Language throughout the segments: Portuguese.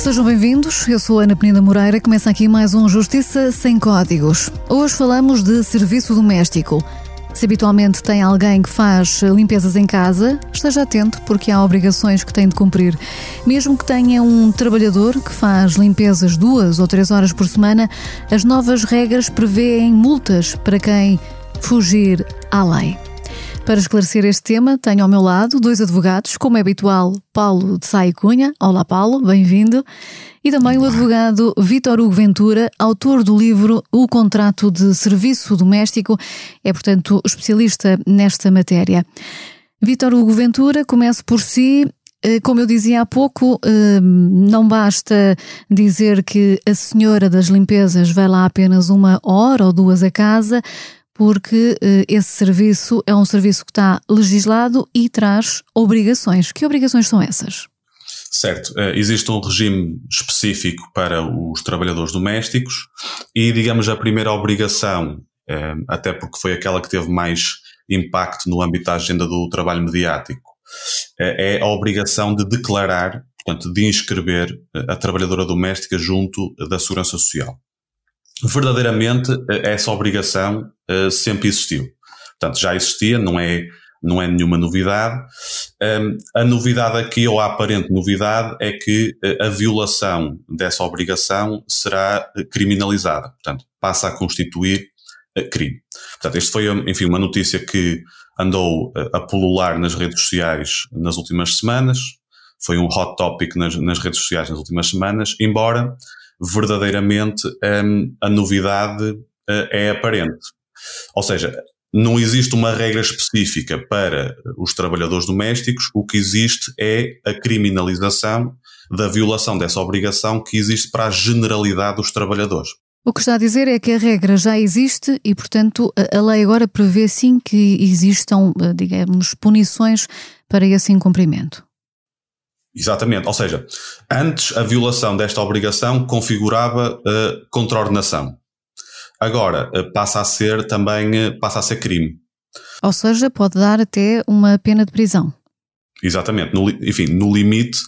Sejam bem-vindos, eu sou Ana Penida Moreira. Começa aqui mais um Justiça Sem Códigos. Hoje falamos de serviço doméstico. Se habitualmente tem alguém que faz limpezas em casa, esteja atento porque há obrigações que tem de cumprir. Mesmo que tenha um trabalhador que faz limpezas duas ou três horas por semana, as novas regras prevêem multas para quem fugir à lei. Para esclarecer este tema, tenho ao meu lado dois advogados, como é habitual, Paulo de Sai Cunha. Olá, Paulo, bem-vindo. E também o advogado Vítor Hugo Ventura, autor do livro O Contrato de Serviço Doméstico, é, portanto, especialista nesta matéria. Vítor Hugo Ventura, começo por si. Eh, como eu dizia há pouco, eh, não basta dizer que a senhora das limpezas vai lá apenas uma hora ou duas a casa porque uh, esse serviço é um serviço que está legislado e traz obrigações. Que obrigações são essas? Certo, uh, existe um regime específico para os trabalhadores domésticos e, digamos, a primeira obrigação, uh, até porque foi aquela que teve mais impacto no âmbito da agenda do trabalho mediático, é a obrigação de declarar, portanto, de inscrever a trabalhadora doméstica junto da Segurança Social verdadeiramente eh, essa obrigação uh, sempre existiu. Portanto, já existia, não é, não é nenhuma novidade. A novidade aqui, ou a aparente novidade, é que uh, a violação dessa obrigação será criminalizada. Portanto, passa a constituir crime. Portanto, isto foi, enfim, uma notícia que andou a pulular nas redes sociais nas últimas semanas. Foi um hot topic nas, nas redes sociais nas últimas semanas, embora verdadeiramente um, a novidade uh, é aparente. Ou seja, não existe uma regra específica para os trabalhadores domésticos, o que existe é a criminalização da violação dessa obrigação que existe para a generalidade dos trabalhadores. O que está a dizer é que a regra já existe e, portanto, a lei agora prevê sim que existam, eh, digamos, punições para esse incumprimento. Exatamente, ou seja, antes a violação desta obrigação configurava uh, contraordenação. Agora uh, passa a ser também uh, passa a ser crime. Ou seja, pode dar até uma pena de prisão. Exatamente, no, enfim, no limite.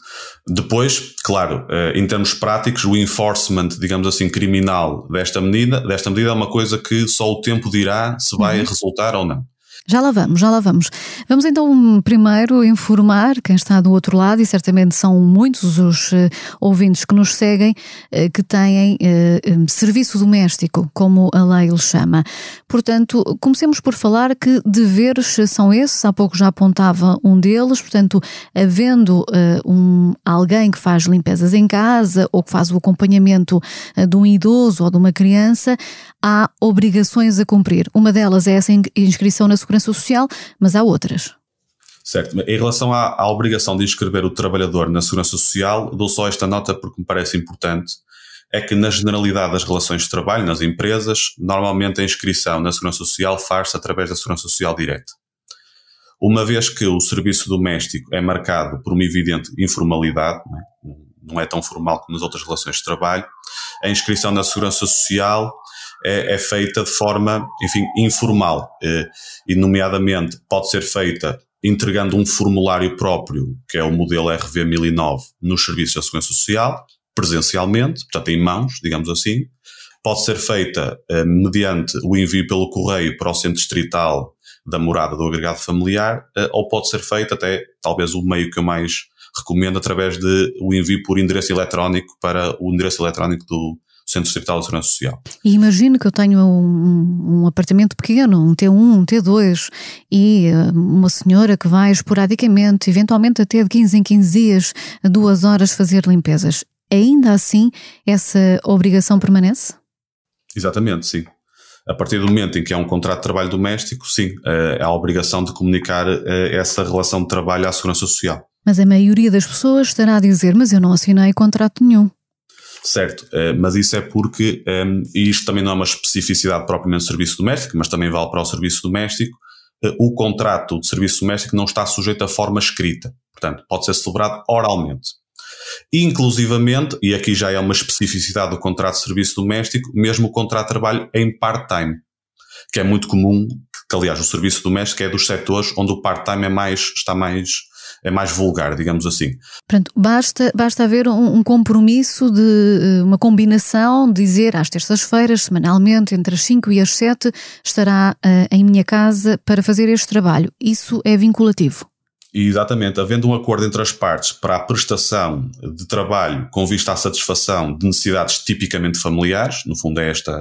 Depois, claro, em termos práticos, o enforcement, digamos assim, criminal desta medida, desta medida é uma coisa que só o tempo dirá se vai uhum. resultar ou não. Já lá vamos, já lá vamos. Vamos então primeiro informar quem está do outro lado, e certamente são muitos os uh, ouvintes que nos seguem, uh, que têm uh, serviço doméstico, como a lei lhe chama. Portanto, comecemos por falar que deveres são esses, há pouco já apontava um deles, portanto, havendo um, alguém que faz limpezas em casa ou que faz o acompanhamento de um idoso ou de uma criança, há obrigações a cumprir. Uma delas é essa inscrição na Segurança Social, mas há outras. Certo. Em relação à, à, obrigação de inscrever o trabalhador na Segurança Social, dou só esta nota porque me parece importante. É que, na generalidade das relações de trabalho, nas empresas, normalmente a inscrição na Segurança Social faz-se através da Segurança Social direta. Uma vez que o serviço doméstico é marcado por uma evidente informalidade, não é, é tão formal como nas outras relações de trabalho, a inscrição na Segurança Social é, é feita de forma, enfim, informal. Eh, e, nomeadamente, pode ser feita entregando um formulário próprio, que é o modelo RV 1009, nos serviços da Segurança Social, presencialmente, portanto, em mãos, digamos assim. Pode ser feita eh, mediante o envio pelo correio para o centro distrital da morada do agregado familiar, eh, ou pode ser feita até, talvez, o meio que eu mais recomendo, através de o envio por endereço eletrónico para o endereço eletrónico do, Centro Distrital de Segurança Social. E imagino que eu tenho um, um, apartamento pequeno, um T1, um T2, e eh, uma senhora que vai esporadicamente, eventualmente até de 15 em 15 dias, duas horas fazer limpezas. Ainda assim, essa obrigação permanece? Exatamente, sim. A partir do momento em que há um contrato de trabalho doméstico, sim, eh, há a obrigação de comunicar eh, essa relação de trabalho à Segurança Social. Mas a maioria das pessoas estará a dizer: Mas eu não assinei contrato nenhum. Certo, uh, mas isso é porque, ehm, e isto também não é uma especificidade propriamente do serviço doméstico, mas também vale para o serviço doméstico, uh, o contrato de serviço doméstico não está sujeito a forma escrita. Portanto, pode ser celebrado oralmente. Inclusivamente, e aqui já é uma especificidade do contrato de serviço doméstico, mesmo o contrato de trabalho em part-time, que é muito comum, que aliás o serviço doméstico é dos setores onde o part-time é mais, está mais é mais vulgar, digamos assim. Portanto, basta, basta haver um, um compromisso de eh, uma combinação, dizer às terças-feiras, semanalmente, entre as 5 e as 7, estará uh, em minha casa para fazer este trabalho. Isso é vinculativo. Exatamente, havendo um acordo entre as partes para a prestação de trabalho com vista à satisfação de necessidades tipicamente familiares, no fundo é esta,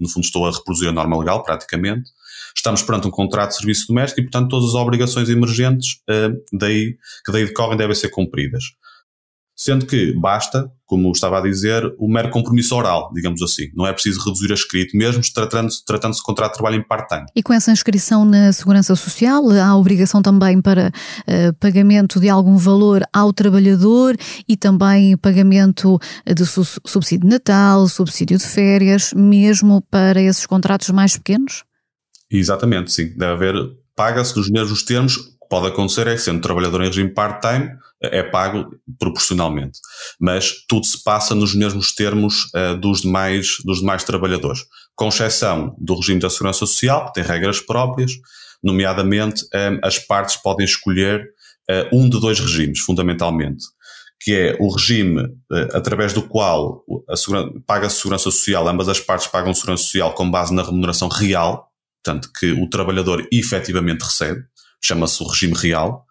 no fundo estou a reproduzir a norma legal praticamente, estamos perante um contrato de serviço doméstico e, portanto, todas as obrigações emergentes eh, daí, que daí decorrem devem ser cumpridas. Sendo que basta, como estava a dizer, o mero compromisso oral, digamos assim. Não é preciso reduzir a escrito, mesmo tratando-se tratando de contrato de trabalho em part-time. E com essa inscrição na Segurança Social, há obrigação também para uh, pagamento de algum valor ao trabalhador e também pagamento de su subsídio de Natal, subsídio de férias, mesmo para esses contratos mais pequenos? Exatamente, sim. Deve haver, paga-se nos mesmos termos. O que pode acontecer é que, sendo trabalhador em regime part-time, é pago proporcionalmente. Mas tudo se passa nos mesmos termos uh, dos, demais, dos demais trabalhadores, com exceção do regime da Segurança Social, que tem regras próprias, nomeadamente um, as partes podem escolher uh, um de dois regimes, fundamentalmente, que é o regime uh, através do qual paga-se Segurança Social, ambas as partes pagam Segurança Social com base na remuneração real, portanto, que o trabalhador efetivamente recebe, chama-se o regime real,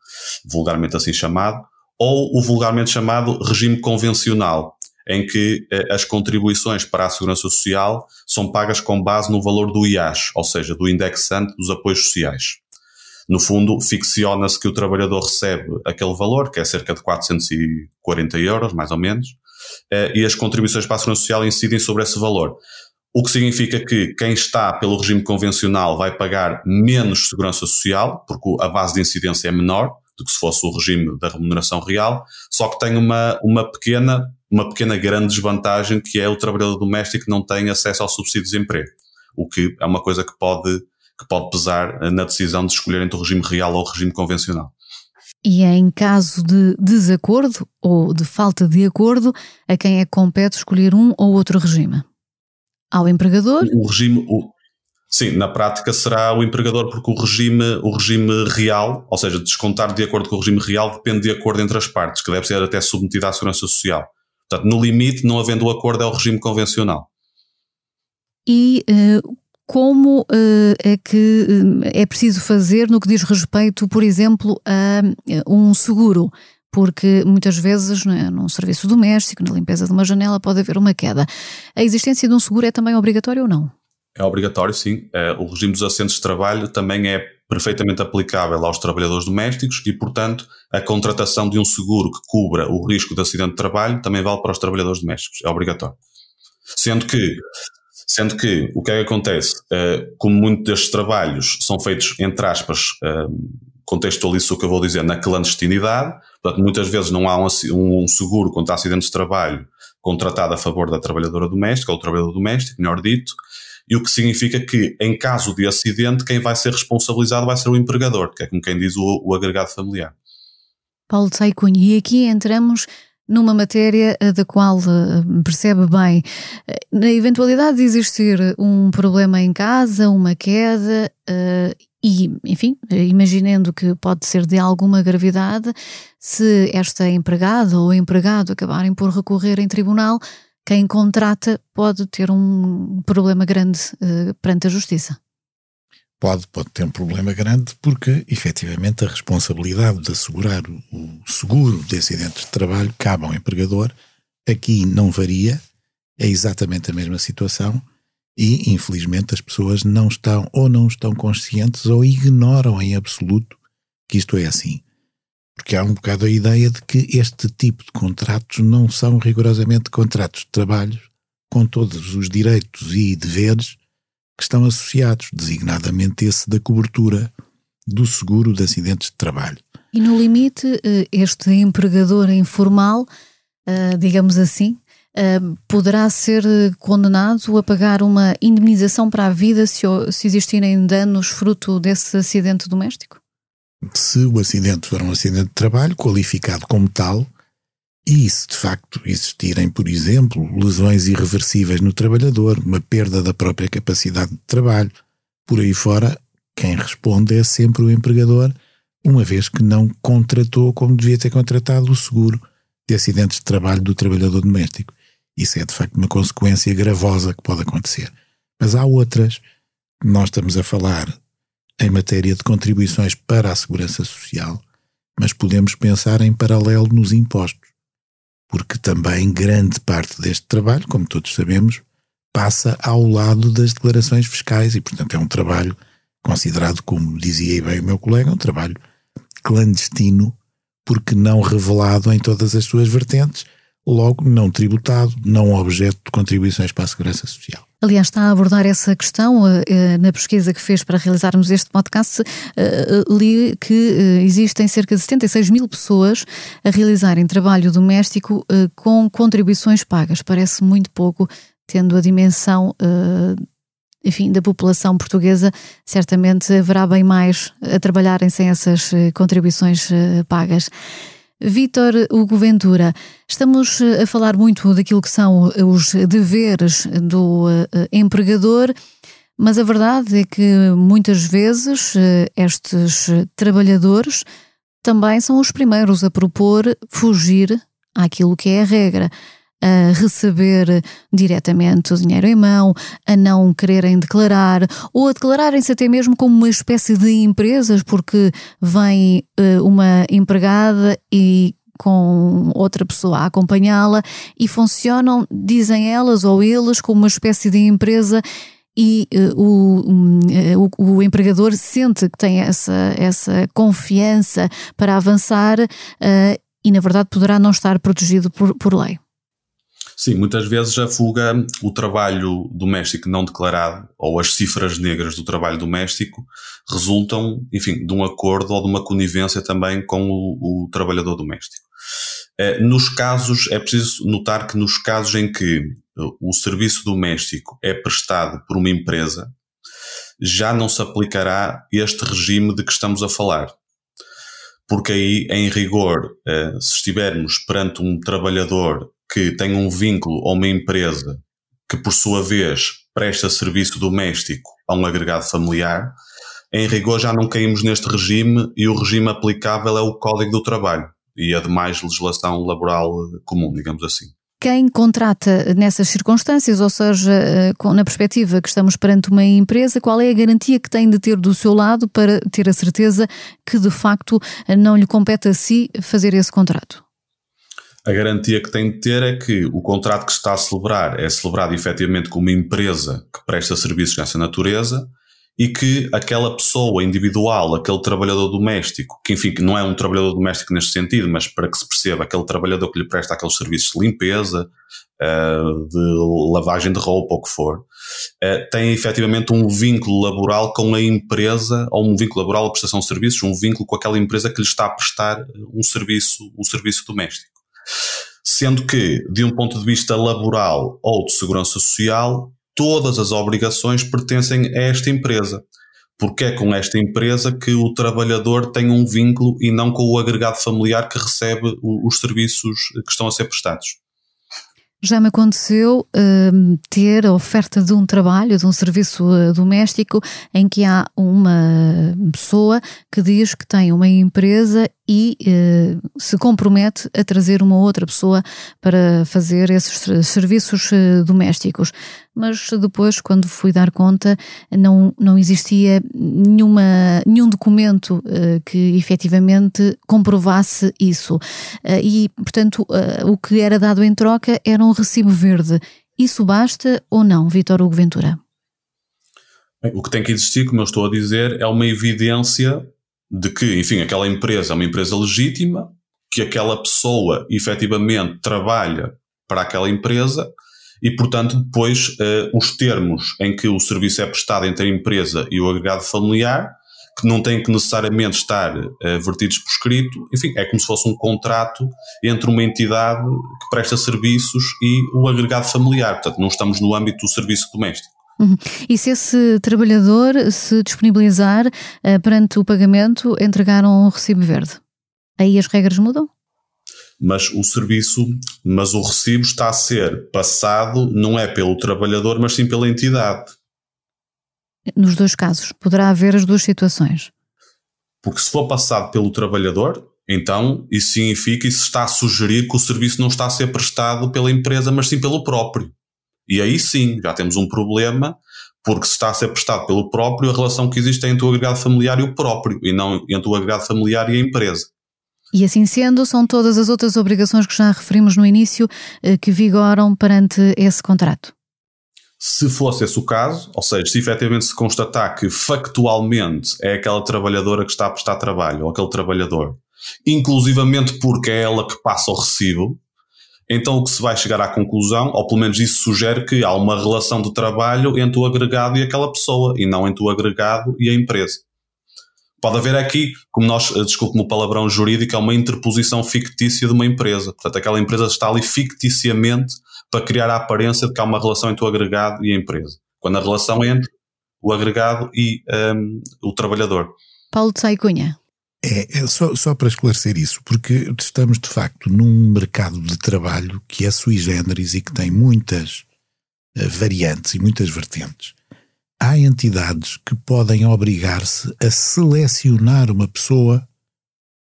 vulgarmente assim chamado, ou o vulgarmente chamado regime convencional, em que eh, as contribuições para a segurança social são pagas com base no valor do IAS, ou seja, do indexante dos apoios sociais. No fundo, ficciona-se que o trabalhador recebe aquele valor, que é cerca de 440 euros, mais ou menos, eh, e as contribuições para a segurança social incidem sobre esse valor. O que significa que quem está pelo regime convencional vai pagar menos segurança social, porque a base de incidência é menor, do que se fosse o regime da remuneração real, só que tem uma, uma pequena uma pequena grande desvantagem que é o trabalhador doméstico não tem acesso ao subsídio de desemprego, o que é uma coisa que pode, que pode pesar na decisão de escolher entre o regime real ou o regime convencional. E é em caso de desacordo ou de falta de acordo, a quem é que compete escolher um ou outro regime? Ao empregador? O regime, o, Sim, na prática será o empregador, porque o regime, o regime real, ou seja, descontar de acordo com o regime real, depende de acordo entre as partes, que deve ser até submetido à segurança social. Portanto, no limite, não havendo o acordo, é o regime convencional. E uh, como uh, é que uh, é preciso fazer no que diz respeito, por exemplo, a um seguro? Porque muitas vezes né, num serviço doméstico, na limpeza de uma janela, pode haver uma queda. A existência de um seguro é também obrigatória ou não? É obrigatório, sim. É, o regime dos assentos de trabalho também é perfeitamente aplicável aos trabalhadores domésticos e, portanto, a contratação de um seguro que cubra o risco de acidente de trabalho também vale para os trabalhadores domésticos. É obrigatório. Sendo que, sendo que o que é que acontece? É, como muitos destes trabalhos são feitos, entre aspas, é, contextualizo o que eu vou dizer, na clandestinidade, portanto, muitas vezes não há um, um seguro contra acidentes de trabalho contratado a favor da trabalhadora doméstica ou do trabalhador doméstico, melhor dito, e o que significa que, em caso de acidente, quem vai ser responsabilizado vai ser o empregador, que é como quem diz o, o agregado familiar. Paulo de e aqui entramos numa matéria eh, da qual uh, percebe bem. Eh, na eventualidade de existir um problema em casa, uma queda, e, enfim, imaginando que pode ser de alguma gravidade, se esta empregada ou empregado acabarem por recorrer em tribunal, quem contrata pode ter um problema grande uh, perante a justiça. Pode, pode ter um problema grande porque, efetivamente, a responsabilidade de assegurar o seguro de acidentes de trabalho cabe ao empregador. Aqui não varia, é exatamente a mesma situação e, infelizmente, as pessoas não estão ou não estão conscientes ou ignoram em absoluto que isto é assim. Porque há um bocado a ideia de que este tipo de contratos não são rigorosamente contratos de trabalho com todos os direitos e deveres que estão associados, designadamente esse da cobertura do seguro de acidentes de trabalho. E no limite, eh, este empregador informal, eh, digamos assim, eh, poderá ser condenado a pagar uma indemnização para a vida se existirem danos fruto desse acidente doméstico? se o acidente for um acidente de trabalho qualificado como tal, e se de facto existirem, por exemplo, lesões irreversíveis no trabalhador, uma perda da própria capacidade de trabalho, por aí fora, quem responde é sempre o empregador, uma vez que não contratou como devia ter contratado o seguro de acidentes de trabalho do trabalhador doméstico. Isso é de facto uma consequência gravosa que pode acontecer. Mas há outras. Nós estamos a falar em matéria de contribuições para a segurança social, mas podemos pensar em paralelo nos impostos, porque também grande parte deste trabalho, como todos sabemos, passa ao lado das declarações fiscais e, portanto, é um trabalho considerado, como dizia bem o meu colega, um trabalho clandestino, porque não revelado em todas as suas vertentes, logo não tributado, não objeto de contribuições para a segurança social. Aliás, está a abordar essa questão uh, na pesquisa que fez para realizarmos este podcast. Uh, li que existem cerca de 76 mil pessoas a realizarem trabalho doméstico com contribuições pagas. Parece muito pouco, tendo a dimensão enfim, da população portuguesa, certamente haverá bem mais a trabalharem sem essas contribuições pagas. Vítor Hugo Ventura, estamos eh, a falar muito daquilo que são os deveres do eh, empregador, mas a verdade é que muitas vezes eh, estes trabalhadores também são os primeiros a propor fugir àquilo que é a regra a receber diretamente o dinheiro em mão, a não quererem declarar ou a declararem-se até mesmo como uma espécie de empresas, porque vem uh, uma empregada e com outra pessoa a acompanhá-la e funcionam, dizem elas ou eles, como uma espécie de empresa e uh, o, um, uh, o, o, empregador sente que tem essa, essa confiança para avançar uh, e, na verdade, poderá não estar protegido por, por lei. Sim, muitas vezes a fuga, o trabalho doméstico não declarado ou as cifras negras do trabalho doméstico resultam, enfim, de um acordo ou de uma conivência também com o, o trabalhador doméstico. Eh, nos casos, é preciso notar que nos casos em que eh, o serviço doméstico é prestado por uma empresa, já não se aplicará este regime de que estamos a falar. Porque aí, em rigor, eh, se estivermos perante um trabalhador que tem um vínculo a uma empresa que, por sua vez, presta serviço doméstico a um agregado familiar, em rigor já não caímos neste regime e o regime aplicável é o Código do Trabalho e a demais legislação laboral comum, digamos assim. Quem contrata nessas circunstâncias, ou seja, eh, na perspectiva que estamos perante uma empresa, qual é a garantia que tem de ter do seu lado para ter a certeza que de facto não lhe compete a si fazer esse contrato? A garantia que tem de ter é que o contrato que está a celebrar é celebrado efetivamente com uma empresa que presta serviços dessa natureza e que aquela pessoa individual, aquele trabalhador doméstico, que enfim, que não é um trabalhador doméstico neste sentido, mas para que se perceba, aquele trabalhador que lhe presta aqueles serviços de limpeza, eh, de lavagem de roupa, ou o que for, eh, tem efetivamente um vínculo laboral com a empresa, ou um vínculo laboral a prestação de serviços, um vínculo com aquela empresa que lhe está a prestar um serviço, um serviço doméstico. Sendo que, de um ponto de vista laboral ou de segurança social, todas as obrigações pertencem a esta empresa. Porque é com esta empresa que o trabalhador tem um vínculo e não com o agregado familiar que recebe os serviços que estão a ser prestados. Já me aconteceu uh, ter a oferta de um trabalho, de um serviço uh, doméstico, em que há uma pessoa que diz que tem uma empresa e uh, se compromete a trazer uma outra pessoa para fazer esses serviços uh, domésticos. Mas depois, quando fui dar conta, não, não existia nenhuma, nenhum documento uh, que efetivamente comprovasse isso. e, portanto, o que era dado em troca era um recibo verde. Isso basta ou não, Vitor Hugo Ventura? Bem, o que tem que existir, como eu estou a dizer, é uma evidência de que, enfim, aquela empresa é uma empresa legítima, que aquela pessoa efetivamente trabalha para aquela empresa e, portanto, depois uh, os termos em que o serviço é prestado entre a empresa e o agregado familiar, que não têm que necessariamente estar uh, vertidos por escrito, enfim, é como se fosse um contrato entre uma entidade que presta serviços e o agregado familiar. Portanto, não estamos no âmbito do serviço doméstico. Uhum. E se esse trabalhador se disponibilizar uh, perante o pagamento, entregar um recibo verde, aí as regras mudam? Mas o serviço, mas o recibo está a ser passado não é pelo trabalhador, mas sim pela entidade. Nos dois casos, poderá haver as duas situações. Porque se for passado pelo trabalhador, então isso significa, isso está a sugerir que o serviço não está a ser prestado pela empresa, mas sim pelo próprio. E aí sim, já temos um problema, porque se está a ser prestado pelo próprio, a relação que existe é entre o agregado familiar e o próprio, e não entre o agregado familiar e a empresa. E assim sendo, são todas as outras obrigações que já referimos no início eh, que vigoram perante esse contrato. Se fosse esse o caso, ou seja, se efetivamente se constatar que factualmente é aquela trabalhadora que está a prestar trabalho, ou aquele trabalhador, inclusivamente porque é ela que passa o recibo, então o que se vai chegar à conclusão, ou pelo menos isso sugere que há uma relação de trabalho entre o agregado e aquela pessoa, e não entre o agregado e a empresa. Pode haver aqui, como nós, eh, desculpe-me o palavrão jurídico, é uma interposição fictícia de uma empresa. Portanto, aquela empresa está ali ficticiamente para criar a aparência de que há uma relação entre o agregado e a empresa. Quando a relação é entre o agregado e um, o trabalhador. Paulo de Saicunha. É, é só, só, para esclarecer isso, porque estamos de facto num mercado de trabalho que é sui generis e que tem muitas uh, variantes e muitas vertentes. Há entidades que podem obrigar-se a selecionar uma pessoa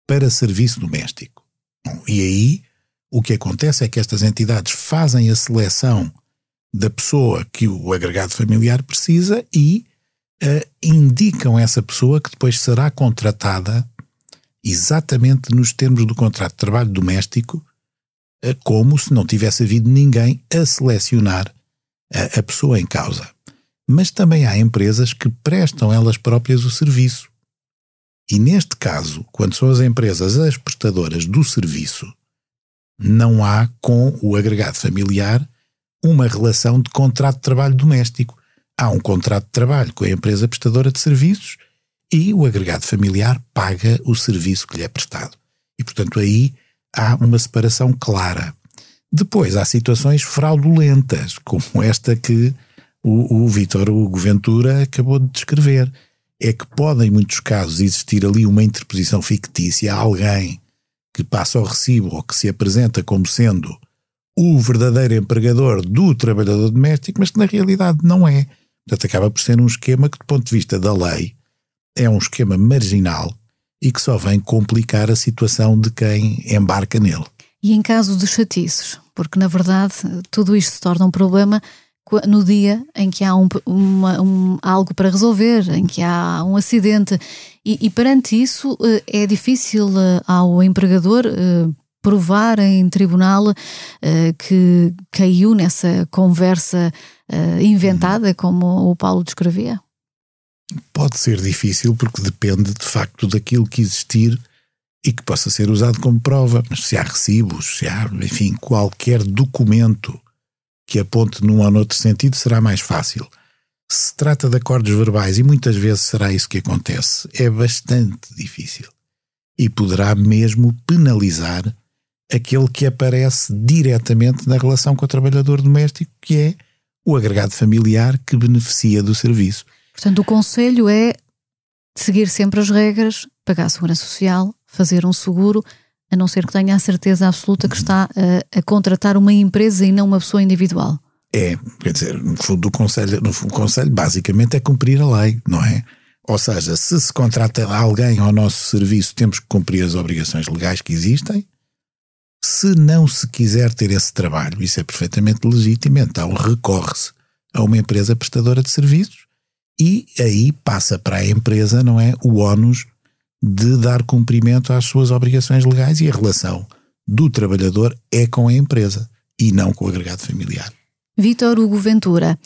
para serviço doméstico. Bom, e aí o que acontece é que estas entidades fazem a seleção da pessoa que o agregado familiar precisa e uh, indicam essa pessoa que depois será contratada exatamente nos termos do contrato de trabalho doméstico, uh, como se não tivesse havido ninguém a selecionar a, a pessoa em causa. Mas também há empresas que prestam elas próprias o serviço. E neste caso, quando são as empresas as prestadoras do serviço, não há com o agregado familiar uma relação de contrato de trabalho doméstico. Há um contrato de trabalho com a empresa prestadora de serviços e o agregado familiar paga o serviço que lhe é prestado. E, portanto, aí há uma separação clara. Depois há situações fraudulentas, como esta que o, o Vítor Hugo Ventura acabou de descrever. É que pode, em muitos casos, existir ali uma interposição fictícia, alguém que passa o recibo ou que se apresenta como sendo o verdadeiro empregador do trabalhador doméstico, mas que na realidade não é. Portanto, acaba por ser um esquema que, do ponto de vista da lei, é um esquema marginal e que só vem complicar a situação de quem embarca nele. E em caso de chatices, porque na verdade tudo isto se torna um problema no dia em que há um, uma, um, algo para resolver, em que há um acidente. E, e perante isso eh, é difícil eh, ao empregador eh, provar em tribunal que caiu nessa conversa inventada, como o Paulo descrevia? Pode ser difícil porque depende de facto daquilo que existir e que possa ser usado como prova. Mas se há recibos, se há, enfim, qualquer documento que aponte num ou noutro sentido, será mais fácil. Se trata de acordos verbais, e muitas vezes será isso que acontece, é bastante difícil. E poderá mesmo penalizar aquele que aparece diretamente na relação com o trabalhador doméstico, que é o agregado familiar que beneficia do serviço. Portanto, o conselho é seguir sempre as regras, pagar a segurança social, fazer um seguro a não ser que tenha a certeza absoluta que está a, a contratar uma empresa e não uma pessoa individual. É, quer dizer, no fundo, o conselho, no fundo, o conselho basicamente é cumprir a lei, não é? Ou seja, se se contrata alguém ao nosso serviço, temos que cumprir as obrigações legais que existem. Se não se quiser ter esse trabalho, isso é perfeitamente legítimo, então recorre-se a uma empresa prestadora de serviços e aí passa para a empresa, não é? O ónus de dar cumprimento às suas obrigações legais e a relação do trabalhador é com a empresa e não com o agregado familiar. Vítor Hugo Ventura,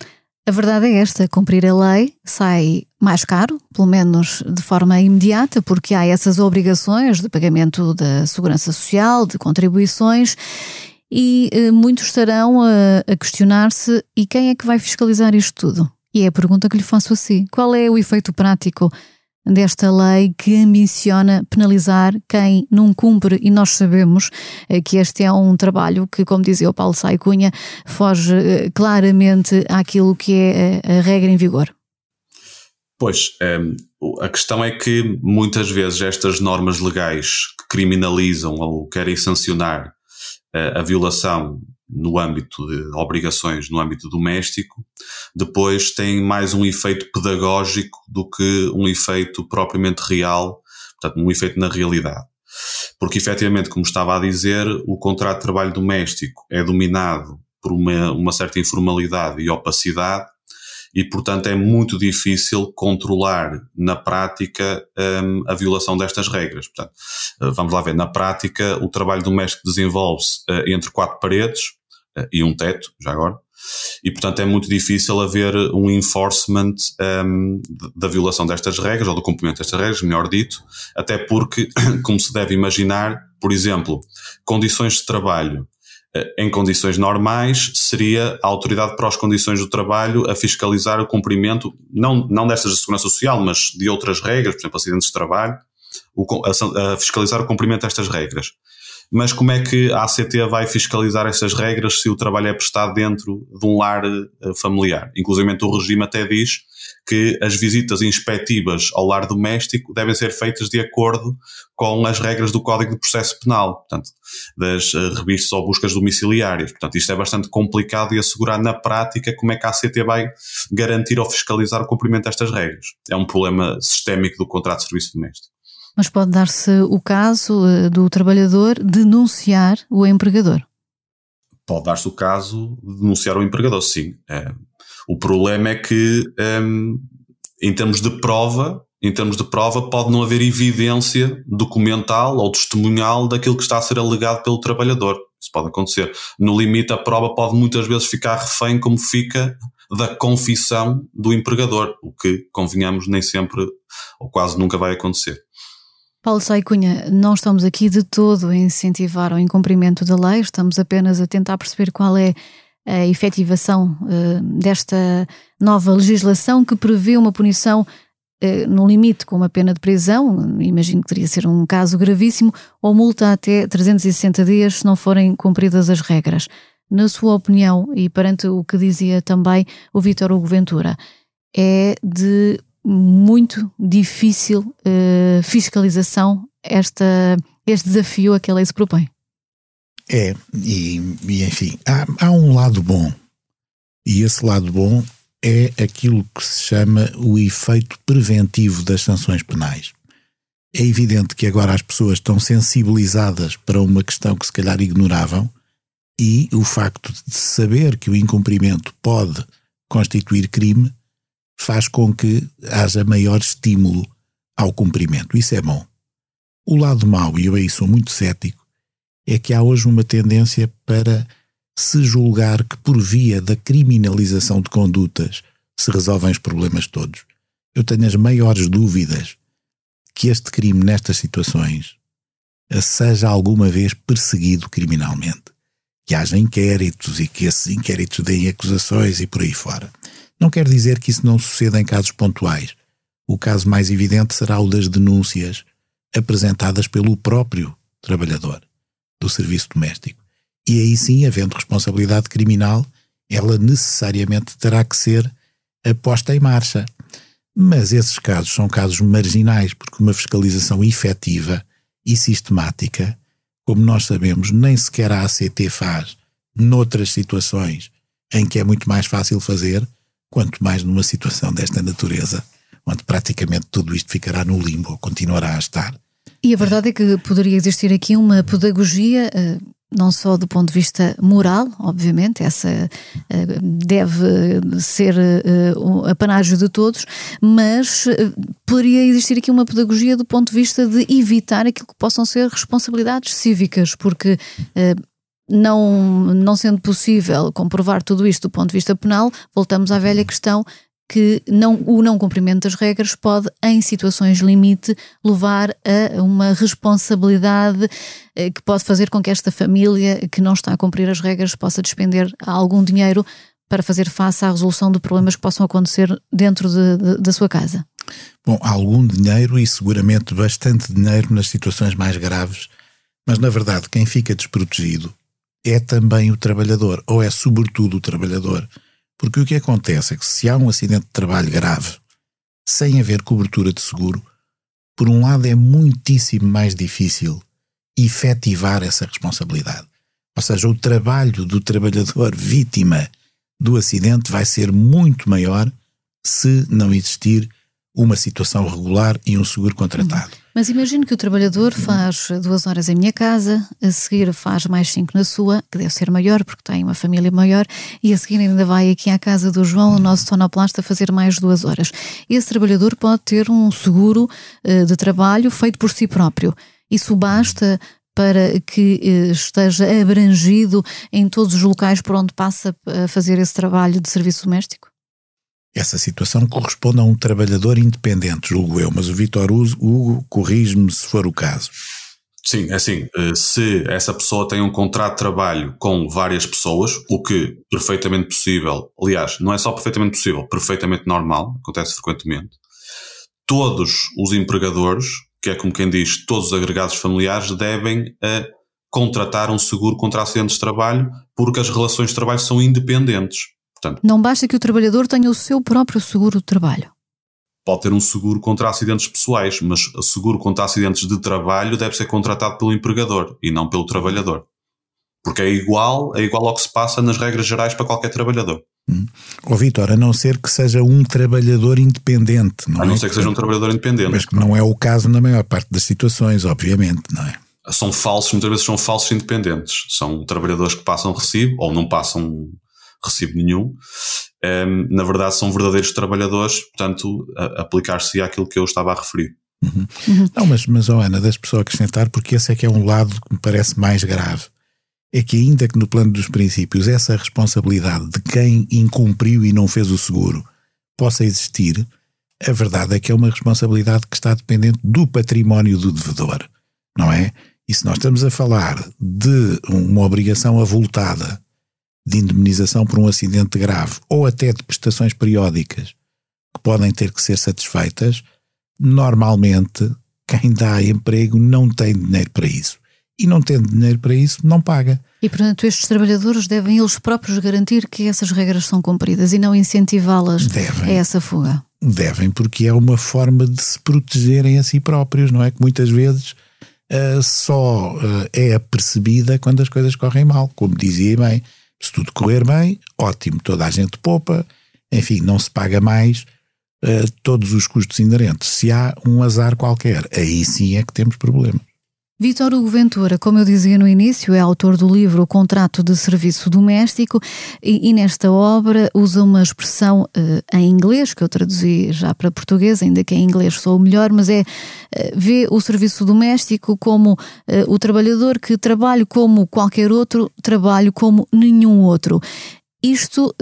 a verdade é esta: cumprir a lei sai mais caro, pelo menos de forma imediata, porque há essas obrigações de pagamento da segurança social, de contribuições, e eh, muitos estarão a, a questionar-se: e quem é que vai fiscalizar isto tudo? E é a pergunta que lhe faço a si: qual é o efeito prático desta lei que ambiciona penalizar quem não cumpre, e nós sabemos eh, que este é um trabalho que, como dizia o Paulo Sai Cunha, foge eh, claramente àquilo que é eh, a regra em vigor. Pois, a questão é que muitas vezes estas normas legais que criminalizam ou querem sancionar a violação no âmbito de obrigações no âmbito doméstico, depois tem mais um efeito pedagógico do que um efeito propriamente real, portanto, um efeito na realidade. Porque, efetivamente, como estava a dizer, o contrato de trabalho doméstico é dominado por uma, uma certa informalidade e opacidade e, portanto, é muito difícil controlar na prática um, a violação destas regras. Portanto, uh, vamos lá ver, na prática, o trabalho doméstico desenvolve-se uh, entre quatro paredes uh, e um teto, já agora, e, portanto, é muito difícil haver um enforcement um, da violação destas regras, ou do cumprimento destas regras, melhor dito, até porque, como se deve imaginar, por exemplo, condições de trabalho eh, em condições normais, seria a autoridade para as condições do trabalho a fiscalizar o cumprimento, não, não destas de segurança social, mas de outras regras, por exemplo, acidentes de trabalho, a, a fiscalizar o cumprimento destas regras. Mas como é que a ACT vai fiscalizar estas regras se o trabalho é prestado dentro de um lar eh, familiar? Inclusive o regime até diz que as visitas inspectivas ao lar doméstico devem ser feitas de acordo com as regras do Código de Processo Penal, portanto, das uh, revistas ou buscas domiciliárias. Portanto, isto é bastante complicado e assegurar na prática como é que a ACT vai garantir ou fiscalizar o cumprimento destas regras. É um problema sistémico do contrato de serviço doméstico. Mas pode dar-se o caso uh, do trabalhador denunciar o empregador? Pode dar-se o caso de denunciar o empregador, sim. É, o problema é que, um, em termos de prova, em termos de prova, pode não haver evidência documental ou testemunhal daquilo que está a ser alegado pelo trabalhador. Isso pode acontecer. No limite, a prova pode muitas vezes ficar refém, como fica da confissão do empregador, o que, convenhamos, nem sempre ou quase nunca vai acontecer. Paulo Saicunha, não estamos aqui de todo a incentivar o incumprimento da lei, estamos apenas a tentar perceber qual é a efetivação uh, desta nova legislação que prevê uma punição uh, no limite com uma pena de prisão, imagino que teria ser um caso gravíssimo, ou multa até 360 dias se não forem cumpridas as regras. Na sua opinião, e perante o que dizia também o Vítor Hugo Ventura, é de muito difícil uh, fiscalização esta, este desafio a que a lei se propõe. É, e, e enfim, há, há um lado bom. E esse lado bom é aquilo que se chama o efeito preventivo das sanções penais. É evidente que agora as pessoas estão sensibilizadas para uma questão que se calhar ignoravam e o facto de saber que o incumprimento pode constituir crime faz com que haja maior estímulo ao cumprimento. Isso é bom. O lado mau, e eu aí sou muito cético, é que há hoje uma tendência para se julgar que por via da criminalização de condutas se resolvem os problemas todos. Eu tenho as maiores dúvidas que este crime nestas situações seja alguma vez perseguido criminalmente. Que haja inquéritos e que esses inquéritos deem acusações e por aí fora. Não quer dizer que isso não suceda em casos pontuais. O caso mais evidente será o das denúncias apresentadas pelo próprio trabalhador do serviço doméstico. E aí sim, havendo responsabilidade criminal, ela necessariamente terá que ser posta em marcha. Mas esses casos são casos marginais, porque uma fiscalização efetiva e sistemática, como nós sabemos, nem sequer a ACT faz noutras situações em que é muito mais fácil fazer, quanto mais numa situação desta natureza, onde praticamente tudo isto ficará no limbo continuará a estar. E a verdade é que poderia existir aqui uma pedagogia, eh, não só do ponto de vista moral, obviamente, essa eh, deve ser eh, o apanágio de todos, mas poderia existir aqui uma pedagogia do ponto de vista de evitar aquilo que possam ser responsabilidades cívicas, porque não, não sendo possível comprovar tudo isto do ponto de vista penal, voltamos à velha questão que não, o não cumprimento das regras pode, em situações limite, levar a uma responsabilidade eh, que pode fazer com que esta família que não está a cumprir as regras possa despender algum dinheiro para fazer face à resolução de problemas que possam acontecer dentro de, de, da sua casa. Bom, algum dinheiro e seguramente bastante dinheiro nas situações mais graves, mas na verdade quem fica desprotegido é também o trabalhador, ou é sobretudo o trabalhador porque o que acontece é que se há um acidente de trabalho grave, sem haver cobertura de seguro, por um lado é muitíssimo mais difícil efetivar essa responsabilidade. Ou seja, o trabalho do trabalhador vítima do acidente vai ser muito maior se não existir uma situação regular e um seguro contratado. Mas imagino que o trabalhador faz duas horas em minha casa, a seguir faz mais cinco na sua, que deve ser maior porque tem uma família maior, e a seguir ainda vai aqui à casa do João, o nosso tonoplasta, fazer mais duas horas. Esse trabalhador pode ter um seguro uh, de trabalho feito por si próprio. Isso basta para que uh, esteja abrangido em todos os locais por onde passa a fazer esse trabalho de serviço doméstico? Essa situação corresponde a um trabalhador independente, julgo eu, mas o Vitor Hugo corrige-me se for o caso. Sim, é assim, eh, se essa pessoa tem um contrato de trabalho com várias pessoas, o que perfeitamente possível, aliás, não é só perfeitamente possível, perfeitamente normal, acontece frequentemente, todos os empregadores, que é como quem diz, todos os agregados familiares devem uh, contratar um seguro contra acidentes de trabalho, porque as relações de trabalho são independentes. Portanto, não basta que o trabalhador tenha o seu próprio seguro de trabalho. Pode ter um seguro contra acidentes pessoais, mas o seguro contra acidentes de trabalho deve ser contratado pelo empregador e não pelo trabalhador. Porque é igual, é igual ao que se passa nas regras gerais para qualquer trabalhador. Hum. Oh, Vitor, a não ser que seja um trabalhador independente, não A não é? ser que seja um trabalhador independente. Mas que não é o caso na maior parte das situações, obviamente, não é? São falsos, muitas vezes são falsos independentes. São trabalhadores que passam recibo ou não passam recibo nenhum. Um, na verdade, são verdadeiros trabalhadores, portanto, aplicar-se àquilo que eu estava a referir. Uhum. Uhum. Não, mas, mas oh Ana, das pessoas acrescentar, porque esse é que é um lado que me parece mais grave. É que, ainda que no plano dos princípios essa responsabilidade de quem incumpriu e não fez o seguro possa existir, a verdade é que é uma responsabilidade que está dependente do património do devedor, não é? E se nós estamos a falar de uma obrigação avultada de indemnização por um acidente grave ou até de prestações periódicas que podem ter que ser satisfeitas, normalmente quem dá emprego não tem dinheiro para isso. E não tendo dinheiro para isso, não paga. E, portanto, estes trabalhadores devem eles próprios garantir que essas regras são cumpridas e não incentivá-las a essa fuga. Devem, porque é uma forma de se protegerem a si próprios, não é? Que muitas vezes uh, só uh, é percebida quando as coisas correm mal, como dizia bem. Se tudo correr bem, ótimo, toda a gente poupa, enfim, não se paga mais uh, todos os custos inerentes. Se há um azar qualquer, aí sim é que temos problemas. Vítor Hugo Ventura, como eu dizia no início, é autor do livro O Contrato de Serviço Doméstico e, e nesta obra usa uma expressão uh, em inglês, que eu traduzi já para português, ainda que em inglês sou o melhor, mas é uh, vê o serviço doméstico como uh, o trabalhador que trabalha como qualquer outro, trabalho como nenhum outro. Isto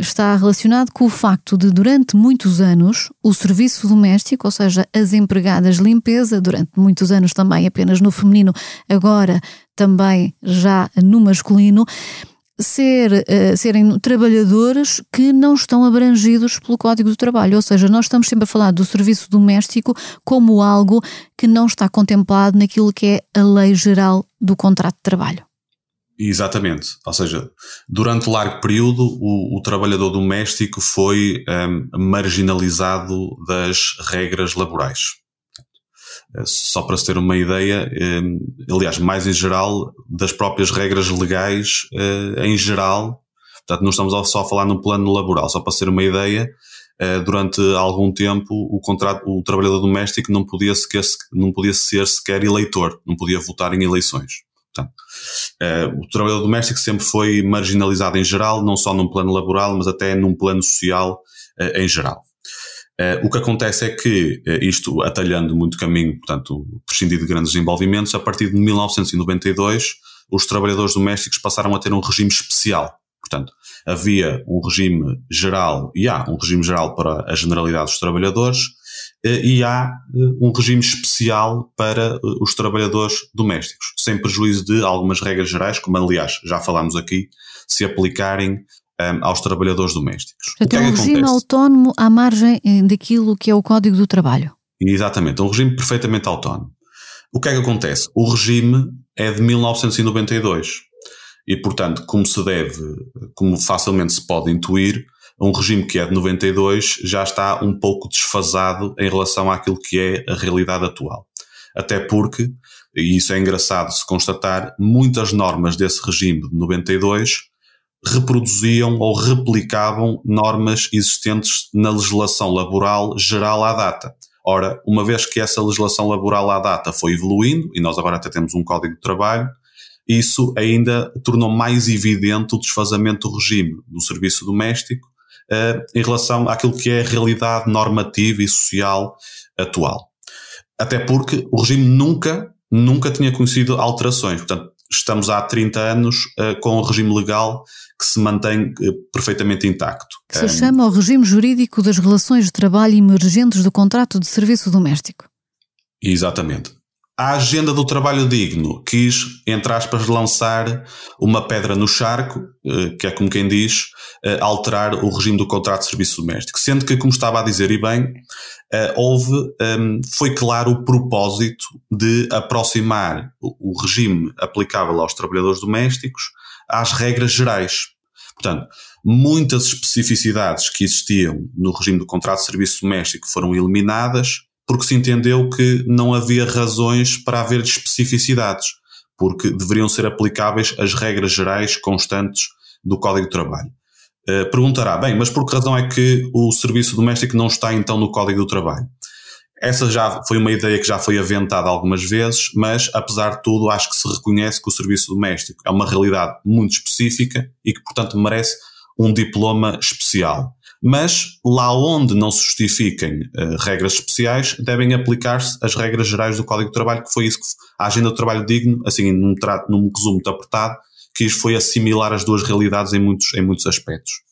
está relacionado com o facto de, durante muitos anos, o serviço doméstico, ou seja, as empregadas de limpeza, durante muitos anos também apenas no feminino, agora também já no masculino, ser, uh, serem trabalhadores que não estão abrangidos pelo Código do Trabalho. Ou seja, nós estamos sempre a falar do serviço doméstico como algo que não está contemplado naquilo que é a lei geral do contrato de trabalho. Exatamente. Ou seja, durante largo período, o, o trabalhador doméstico foi um, marginalizado das regras laborais. Eh, só para se ter uma ideia, um, aliás, mais em geral, das próprias regras legais uh, em geral. Portanto, não estamos só a falar no plano laboral, só para se ter uma ideia, uh, durante algum tempo o, contrato, o trabalhador doméstico não podia, sequer, não podia ser sequer eleitor, não podia votar em eleições. Portanto, uh, o trabalhador doméstico sempre foi marginalizado em geral, não só num plano laboral, mas até num plano social uh, em geral. Uh, o que acontece é que, isto atalhando muito caminho, portanto, prescindir de grandes desenvolvimentos, a partir de 1992, os trabalhadores domésticos passaram a ter um regime especial. Portanto, havia um regime geral, e há um regime geral para a generalidade dos trabalhadores, eh, e há eh, um regime especial para eh, os trabalhadores domésticos, sem prejuízo de algumas regras gerais, como aliás já falámos aqui, se aplicarem um, aos trabalhadores domésticos. Portanto, é um regime acontece? autónomo à margem daquilo que é o Código do Trabalho. Exatamente, um regime perfeitamente autónomo. O que é que acontece? O regime é de 1992 e, portanto, como se deve, como facilmente se pode intuir, um regime que é de 92 já está um pouco desfasado em relação àquilo que é a realidade atual. Até porque, e isso é engraçado se constatar, muitas normas desse regime de 92 reproduziam ou replicavam normas existentes na legislação laboral geral à data. Ora, uma vez que essa legislação laboral à data foi evoluindo, e nós agora até temos um código de trabalho, isso ainda tornou mais evidente o desfazamento do regime do serviço doméstico uh, em relação àquilo que é a realidade normativa e social atual. Até porque o regime nunca, nunca tinha conhecido alterações. Portanto, estamos há 30 anos uh, com o regime legal que se mantém uh, perfeitamente intacto. Que se um, chama o regime jurídico das relações de trabalho emergentes do contrato de serviço doméstico. Exatamente. A agenda do trabalho digno quis, entre aspas, lançar uma pedra no charco, uh, que é como quem diz, alterar o regime do contrato de serviço doméstico. Sendo que, como estava a dizer e bem, houve, um, foi claro o propósito de aproximar o regime aplicável aos trabalhadores domésticos às regras gerais. Portanto, muitas especificidades que existiam no regime do contrato de serviço doméstico foram eliminadas porque se entendeu que não havia razões para haver especificidades, porque deveriam ser aplicáveis as regras gerais constantes do Código de Trabalho. Uh, perguntará, bem, mas por que razão é que o serviço doméstico não está então no Código do Trabalho? Essa já foi uma ideia que já foi aventada algumas vezes, mas apesar de tudo, acho que se reconhece que o serviço doméstico é uma realidade muito específica e que, portanto, merece um diploma especial. Mas lá onde não se justifiquem uh, regras especiais, devem aplicar-se as regras gerais do Código do Trabalho, que foi isso que a Agenda do Trabalho Digno, assim, num, num resumo muito apertado, quis foi assimilar as duas realidades em muitos, em muitos aspectos.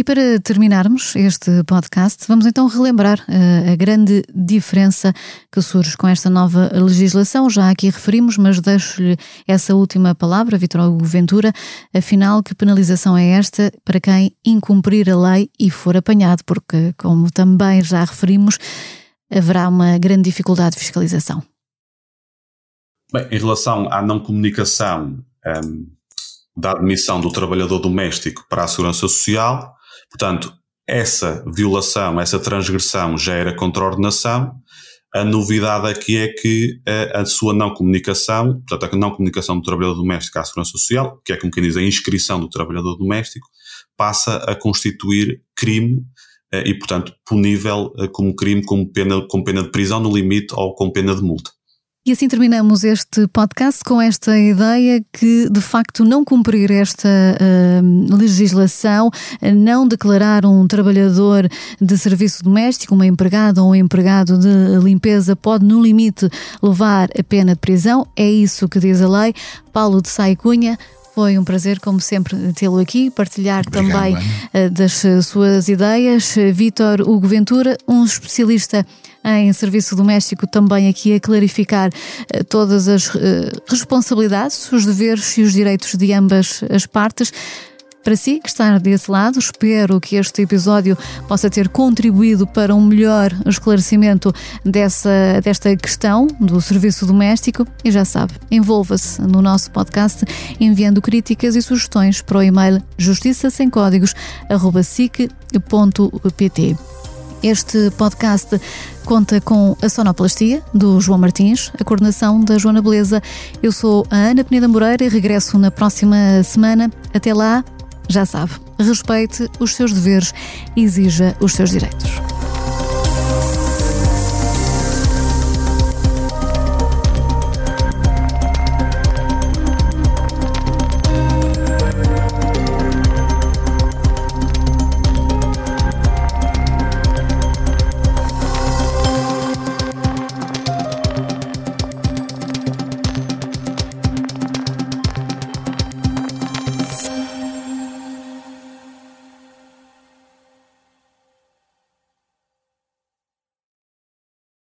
E para terminarmos este podcast, vamos então relembrar uh, a grande diferença que surge com esta nova legislação. Já aqui referimos, mas deixo-lhe essa última palavra, Vitor Hugo Ventura. Afinal, que penalização é esta para quem incumprir a lei e for apanhado? Porque, como também já referimos, haverá uma grande dificuldade de fiscalização. Bem, em relação à não comunicação um, da admissão do trabalhador doméstico para a segurança social, Portanto, essa violação, essa transgressão já era contra a ordenação. A novidade aqui é que a, a, sua não comunicação, portanto, a não comunicação do trabalhador doméstico à Segurança Social, que é como quem diz a inscrição do trabalhador doméstico, passa a constituir crime eh, e, portanto, punível eh, como crime com pena, com pena de prisão no limite ou com pena de multa. E assim terminamos este podcast com esta ideia que, de facto, não cumprir esta uh, legislação, não declarar um trabalhador de serviço doméstico, uma empregada ou um empregado de limpeza, pode, no limite, levar a pena de prisão. É isso que diz a lei. Paulo de Saicunha, foi um prazer, como sempre, tê-lo aqui, partilhar Obrigado, também uh, das suas ideias. Vítor Hugo Ventura, um especialista em serviço doméstico, também aqui a clarificar uh, todas as uh, responsabilidades, os deveres e os direitos de ambas as partes. Para si que está desse lado, espero que este episódio possa ter contribuído para um melhor esclarecimento dessa, desta questão do serviço doméstico. E já sabe, envolva-se no nosso podcast enviando críticas e sugestões para o e-mail justiça sem códigos sic.pt. Este podcast conta com a sonoplastia do João Martins, a coordenação da Joana Beleza. Eu sou a Ana Peneda Moreira e regresso na próxima semana. Até lá, já sabe, respeite os seus deveres e exija os seus direitos.